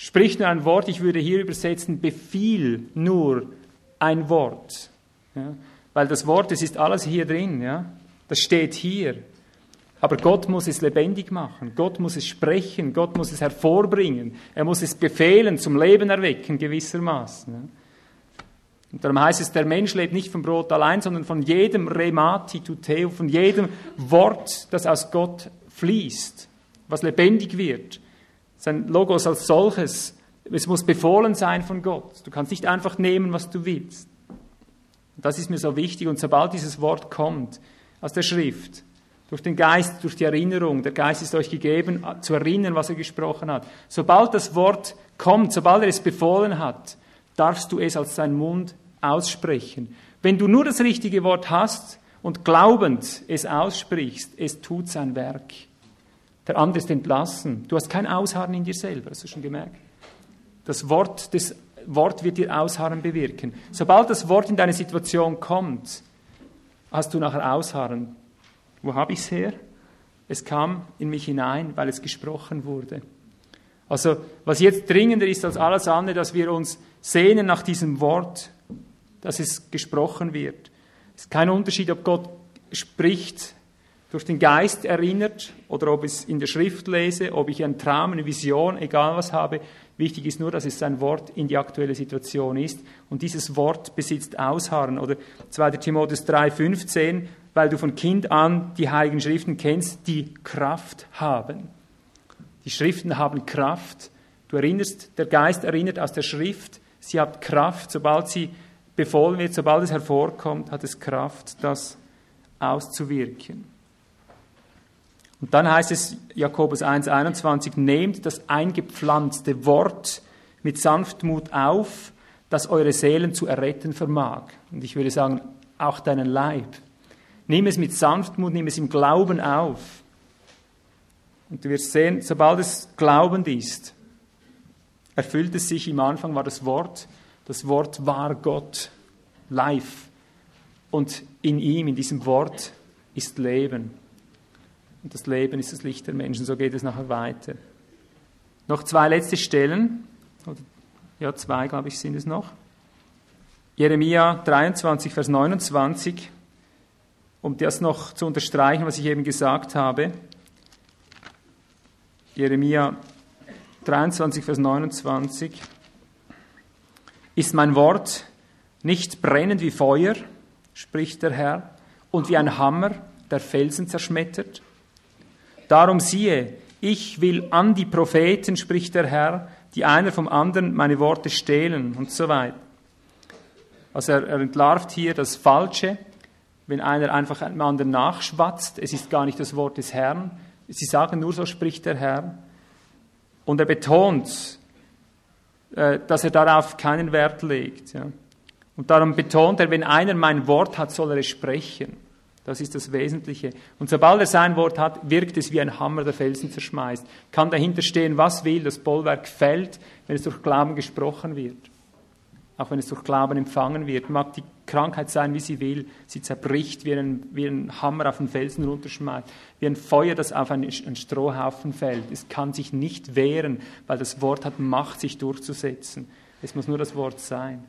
Speaker 1: sprich nur ein Wort, ich würde hier übersetzen, befiehl nur ein Wort. Ja? Weil das Wort, es ist alles hier drin, ja? das steht hier. Aber Gott muss es lebendig machen, Gott muss es sprechen, Gott muss es hervorbringen, er muss es befehlen, zum Leben erwecken gewissermaßen. Ja? Und darum heißt es, der Mensch lebt nicht vom Brot allein, sondern von jedem Remati tuteo, von jedem Wort, das aus Gott fließt, was lebendig wird. Sein Logos als solches, es muss befohlen sein von Gott. Du kannst nicht einfach nehmen, was du willst. Das ist mir so wichtig. Und sobald dieses Wort kommt aus der Schrift, durch den Geist, durch die Erinnerung, der Geist ist euch gegeben, zu erinnern, was er gesprochen hat. Sobald das Wort kommt, sobald er es befohlen hat, darfst du es aus seinem Mund aussprechen. Wenn du nur das richtige Wort hast und glaubend es aussprichst, es tut sein Werk. Der andere ist entlassen. Du hast kein Ausharren in dir selber, hast du schon gemerkt? Das Wort, das Wort wird dir Ausharren bewirken. Sobald das Wort in deine Situation kommt, hast du nachher Ausharren. Wo habe ich es her? Es kam in mich hinein, weil es gesprochen wurde. Also, was jetzt dringender ist als alles andere, dass wir uns sehnen nach diesem Wort, dass es gesprochen wird. Es ist kein Unterschied, ob Gott spricht durch den Geist erinnert oder ob ich es in der Schrift lese, ob ich einen Traum, eine Vision, egal was habe. Wichtig ist nur, dass es sein Wort in die aktuelle Situation ist. Und dieses Wort besitzt Ausharren. Oder 2. Timotheus 3,15, weil du von Kind an die Heiligen Schriften kennst, die Kraft haben. Die Schriften haben Kraft. Du erinnerst, der Geist erinnert aus der Schrift, sie hat Kraft, sobald sie befohlen wird, sobald es hervorkommt, hat es Kraft, das auszuwirken. Und dann heißt es, Jakobus 1,21, nehmt das eingepflanzte Wort mit Sanftmut auf, das eure Seelen zu erretten vermag. Und ich würde sagen, auch deinen Leib. Nimm es mit Sanftmut, nimm es im Glauben auf. Und du wirst sehen, sobald es glaubend ist, erfüllt es sich, im Anfang war das Wort, das Wort war Gott, live. Und in ihm, in diesem Wort, ist Leben. Und das Leben ist das Licht der Menschen. So geht es nachher weiter. Noch zwei letzte Stellen. Ja, zwei, glaube ich, sind es noch. Jeremia 23, Vers 29. Um das noch zu unterstreichen, was ich eben gesagt habe. Jeremia 23, Vers 29. Ist mein Wort nicht brennend wie Feuer, spricht der Herr, und wie ein Hammer, der Felsen zerschmettert? Darum siehe, ich will an die Propheten, spricht der Herr, die einer vom anderen meine Worte stehlen und so weiter. Also er, er entlarvt hier das Falsche, wenn einer einfach einem anderen nachschwatzt, es ist gar nicht das Wort des Herrn, sie sagen nur so spricht der Herr. Und er betont, äh, dass er darauf keinen Wert legt. Und darum betont er, wenn einer mein Wort hat, soll er es sprechen. Das ist das Wesentliche. Und sobald er sein Wort hat, wirkt es wie ein Hammer, der Felsen zerschmeißt. Kann dahinter stehen, was will, das Bollwerk fällt, wenn es durch Glauben gesprochen wird. Auch wenn es durch Glauben empfangen wird. Mag die Krankheit sein, wie sie will, sie zerbricht wie ein, wie ein Hammer auf den Felsen runterschmeißt, wie ein Feuer, das auf einen, einen Strohhaufen fällt. Es kann sich nicht wehren, weil das Wort hat Macht, sich durchzusetzen. Es muss nur das Wort sein.